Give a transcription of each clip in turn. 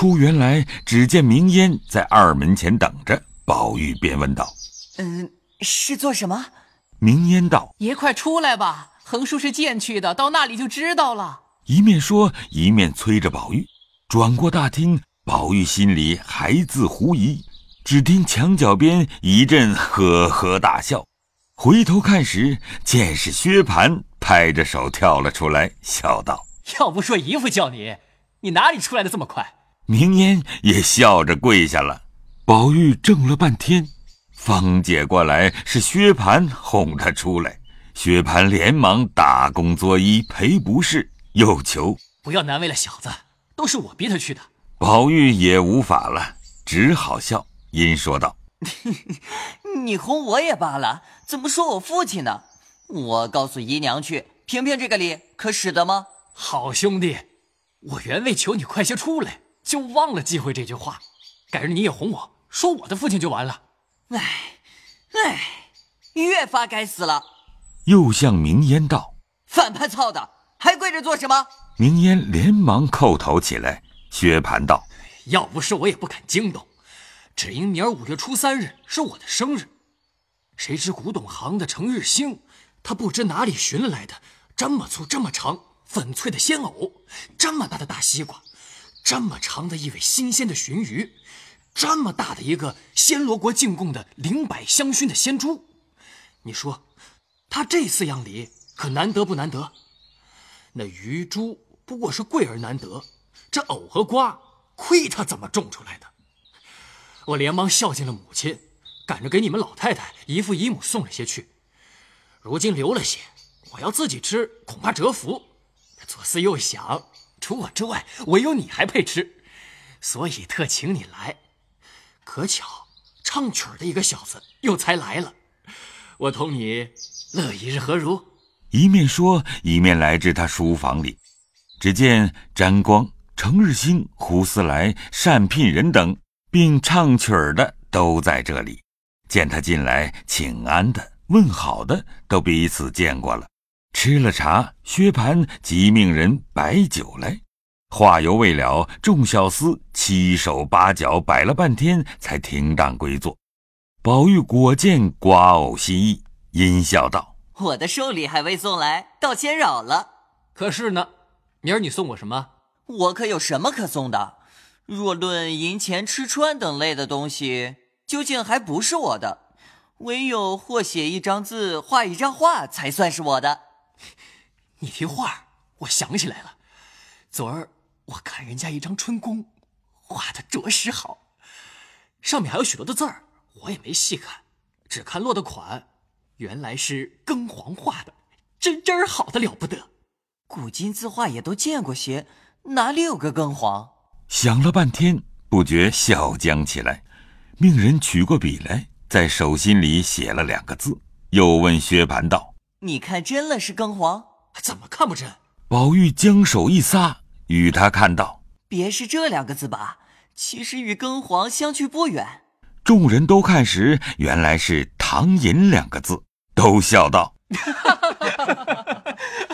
出园来，只见明烟在二门前等着。宝玉便问道：“嗯，是做什么？”明烟道：“爷快出来吧，横竖是见去的，到那里就知道了。”一面说，一面催着宝玉。转过大厅，宝玉心里还自狐疑，只听墙角边一阵呵呵大笑。回头看时，见是薛蟠，拍着手跳了出来，笑道：“要不说姨父叫你，你哪里出来的这么快？”明烟也笑着跪下了。宝玉怔了半天，方解过来是薛蟠哄他出来。薛蟠连忙打工作揖赔不是，又求不要难为了小子，都是我逼他去的。宝玉也无法了，只好笑，因说道。你哄我也罢了，怎么说我父亲呢？我告诉姨娘去，评评这个理，可使得吗？好兄弟，我原为求你快些出来，就忘了忌讳这句话。改日你也哄我说我的父亲就完了。哎，哎，越发该死了。又向明烟道：“反叛操的，还跪着做什么？”明烟连忙叩头起来。薛蟠道：“要不是我也不敢惊动。”只因明儿五月初三日是我的生日，谁知古董行的程日兴，他不知哪里寻来的这么粗、这么长、粉翠的鲜藕，这么大的大西瓜，这么长的一尾新鲜的鲟鱼，这么大的一个暹罗国进贡的灵柏香薰的鲜珠。你说，他这四样礼可难得不难得？那鱼珠不过是贵而难得，这藕和瓜亏他怎么种出来的？我连忙孝敬了母亲，赶着给你们老太太、姨父姨母送了些去。如今留了些，我要自己吃，恐怕折福。左思右想，除我之外，唯有你还配吃，所以特请你来。可巧唱曲儿的一个小子又才来了，我同你乐一日何如？一面说，一面来至他书房里，只见詹光、程日兴、胡思来、单聘人等。并唱曲儿的都在这里，见他进来请安的、问好的，都彼此见过了。吃了茶，薛蟠即命人摆酒来。话犹未了，众小厮七手八脚摆了半天，才停当归坐。宝玉果见瓜藕心意，阴笑道：“我的寿礼还未送来，倒先扰了。可是呢，明儿你送我什么？我可有什么可送的？”若论银钱、吃穿等类的东西，究竟还不是我的，唯有或写一张字、画一张画，才算是我的。你提画，我想起来了，昨儿我看人家一张春宫，画的着实好，上面还有许多的字儿，我也没细看，只看落的款，原来是庚黄画的，真真儿好的了不得。古今字画也都见过些，哪里有个庚黄？想了半天，不觉笑僵起来，命人取过笔来，在手心里写了两个字，又问薛蟠道：“你看真了是庚黄？怎么看不真？”宝玉将手一撒，与他看到：“别是这两个字吧？其实与庚黄相去不远。”众人都看时，原来是“唐寅”两个字，都笑道。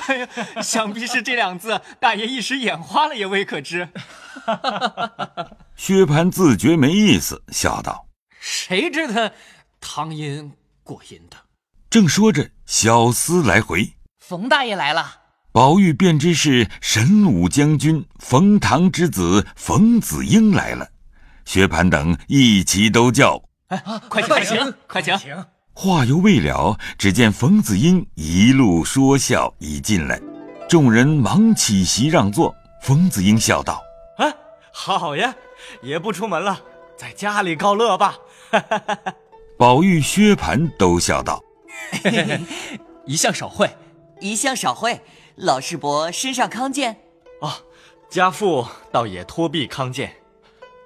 哎呀，想必是这两字，大爷一时眼花了，也未可知。薛蟠自觉没意思，笑道：“谁知他唐寅过阴的？”正说着，小厮来回，冯大爷来了。宝玉便知是神武将军冯唐之子冯子英来了。薛蟠等一齐都叫：“哎，快请，快请，快请！”话犹未了，只见冯子英一路说笑已进来，众人忙起席让座。冯子英笑道：“啊，好呀，也不出门了，在家里告乐吧。”宝玉、薛蟠都笑道：“ 一向少会，一向少会。老师伯身上康健？哦，家父倒也托臂康健。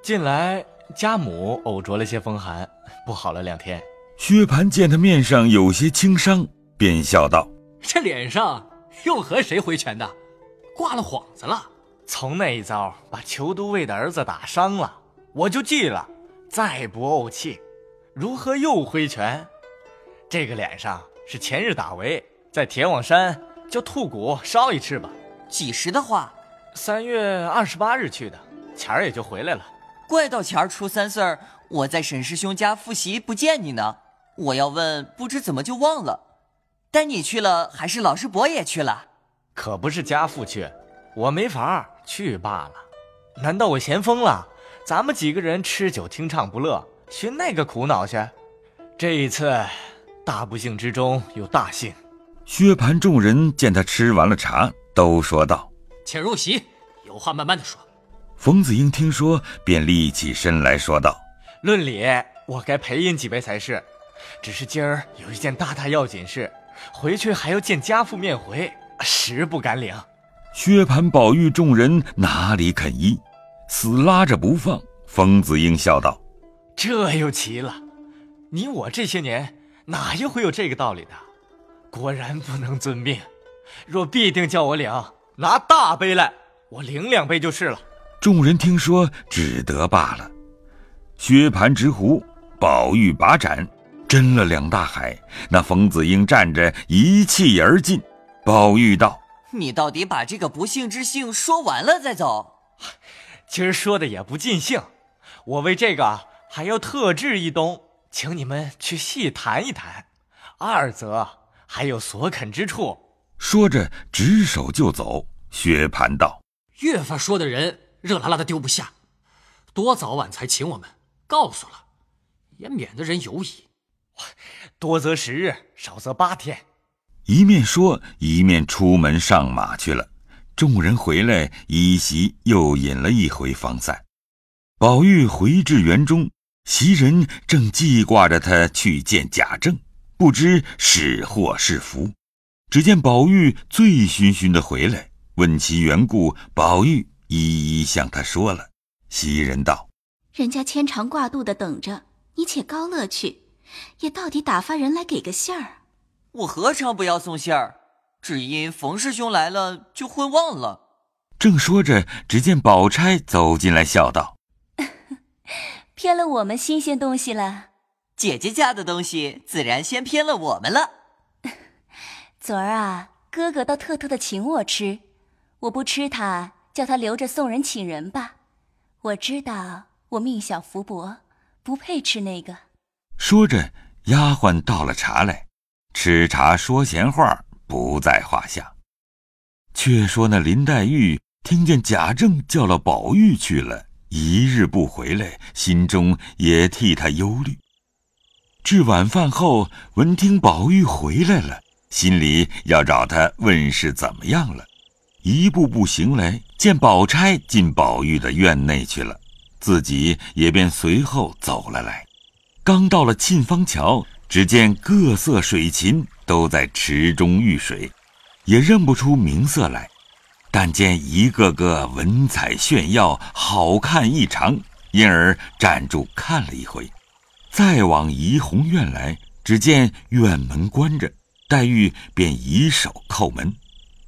近来家母偶着了些风寒，不好了两天。”薛蟠见他面上有些轻伤，便笑道：“这脸上又和谁挥拳的？挂了幌子了？从那一遭把裘都尉的儿子打伤了，我就记了，再不怄气，如何又挥拳？这个脸上是前日打围，在铁网山叫兔骨烧一翅吧。几时的话？三月二十八日去的，钱儿也就回来了。怪到钱儿初三岁儿，我在沈师兄家复习不见你呢。我要问，不知怎么就忘了。带你去了，还是老师伯也去了？可不是家父去，我没法去罢了。难道我闲疯了？咱们几个人吃酒听唱不乐，寻那个苦恼去？这一次，大不幸之中有大幸。薛蟠众人见他吃完了茶，都说道：“请入席，有话慢慢的说。”冯子英听说，便立起身来说道：“论理，我该陪饮几杯才是。只是今儿有一件大大要紧事，回去还要见家父面回，实不敢领。”薛蟠、宝玉众人哪里肯依，死拉着不放。冯子英笑道：“这又奇了，你我这些年哪一回有这个道理的？果然不能遵命。若必定叫我领，拿大杯来，我领两杯就是了。”众人听说，只得罢了。薛蟠执壶，宝玉把盏，斟了两大海。那冯子英站着一气而尽。宝玉道。你到底把这个不幸之幸说完了再走。今儿说的也不尽兴，我为这个还要特制一东，请你们去细谈一谈。二则还有所肯之处。说着，执手就走。薛蟠道：“越发说的人热辣辣的丢不下，多早晚才请我们，告诉了，也免得人犹疑。多则十日，少则八天。”一面说，一面出门上马去了。众人回来，依席又饮了一回，方散。宝玉回至园中，袭人正记挂着他去见贾政，不知是祸是福。只见宝玉醉醺醺的回来，问其缘故，宝玉一一向他说了。袭人道：“人家牵肠挂肚的等着你，且高乐去，也到底打发人来给个信儿。”我何尝不要送信儿？只因冯师兄来了，就混忘了。正说着，只见宝钗走进来，笑道：“骗了我们新鲜东西了。姐姐家的东西，自然先偏了我们了。昨儿啊，哥哥倒特特的请我吃，我不吃他，叫他留着送人请人吧。我知道我命小福薄，不配吃那个。”说着，丫鬟倒了茶来。吃茶说闲话不在话下，却说那林黛玉听见贾政叫了宝玉去了，一日不回来，心中也替他忧虑。至晚饭后，闻听宝玉回来了，心里要找他问是怎么样了，一步步行来，见宝钗进宝玉的院内去了，自己也便随后走了来。刚到了沁芳桥。只见各色水禽都在池中浴水，也认不出名色来，但见一个个文采炫耀，好看异常，因而站住看了一回。再往怡红院来，只见院门关着，黛玉便以手叩门，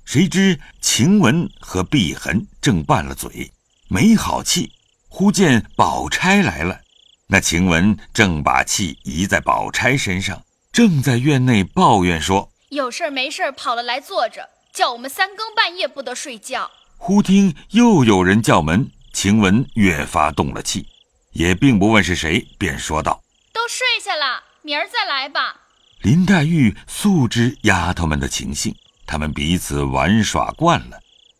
谁知晴雯和碧痕正拌了嘴，没好气，忽见宝钗来了。那晴雯正把气移在宝钗身上，正在院内抱怨说：“有事没事跑了来坐着，叫我们三更半夜不得睡觉。”忽听又有人叫门，晴雯越发动了气，也并不问是谁，便说道：“都睡下了，明儿再来吧。”林黛玉素知丫头们的情性，她们彼此玩耍惯了，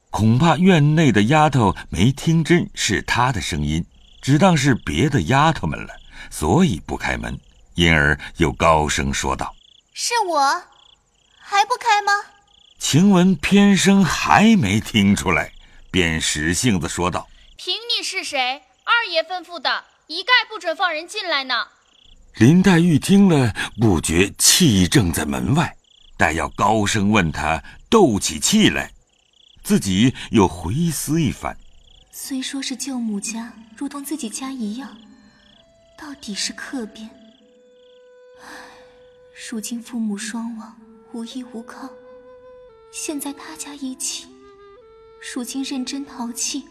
恐怕院内的丫头没听真是她的声音。只当是别的丫头们了，所以不开门，因而又高声说道：“是我，还不开吗？”晴雯偏生还没听出来，便使性子说道：“凭你是谁，二爷吩咐的，一概不准放人进来呢。”林黛玉听了，不觉气正在门外，待要高声问他，斗起气来，自己又回思一番。虽说是舅母家，如同自己家一样，到底是客边。唉，如今父母双亡，无依无靠，现在他家一起，如今认真淘气，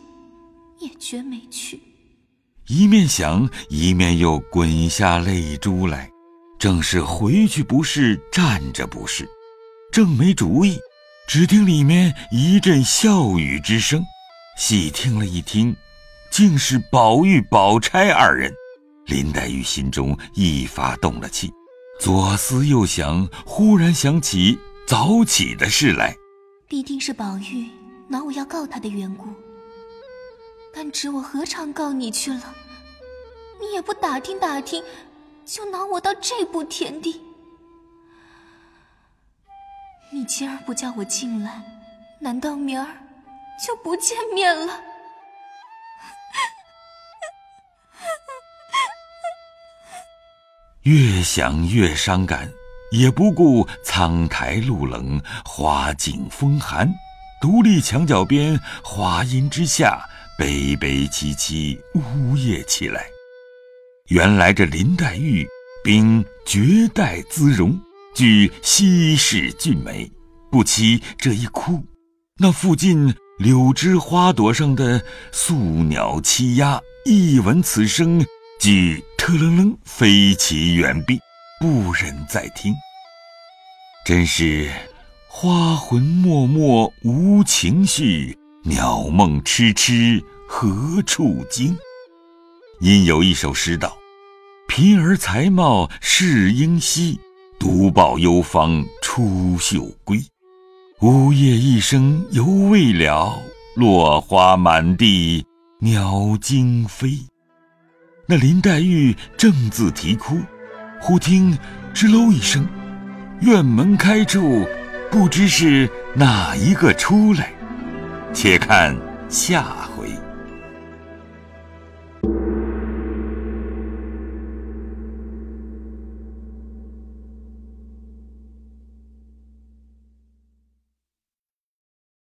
也绝没趣。一面想，一面又滚下泪珠来。正是回去不是，站着不是，正没主意，只听里面一阵笑语之声。细听了一听，竟是宝玉、宝钗二人。林黛玉心中一发动了气，左思右想，忽然想起早起的事来。必定是宝玉恼我要告他的缘故。但只我何尝告你去了？你也不打听打听，就恼我到这步田地。你今儿不叫我进来，难道明儿就不见面了？越想越伤感，也不顾苍苔露冷，花径风寒，独立墙角边花荫之下，悲悲戚戚呜咽起来。原来这林黛玉秉绝代姿容，具稀世俊美，不期这一哭，那附近柳枝花朵上的宿鸟栖鸦，一闻此声，俱特楞楞飞起远避，不忍再听。真是花魂脉脉无情绪，鸟梦痴痴何处惊？因有一首诗道：“贫儿才貌是英稀，独抱幽芳出岫归。呜咽一声犹未了，落花满地鸟惊飞。”那林黛玉正自啼哭，忽听吱喽一声，院门开处，不知是哪一个出来。且看下。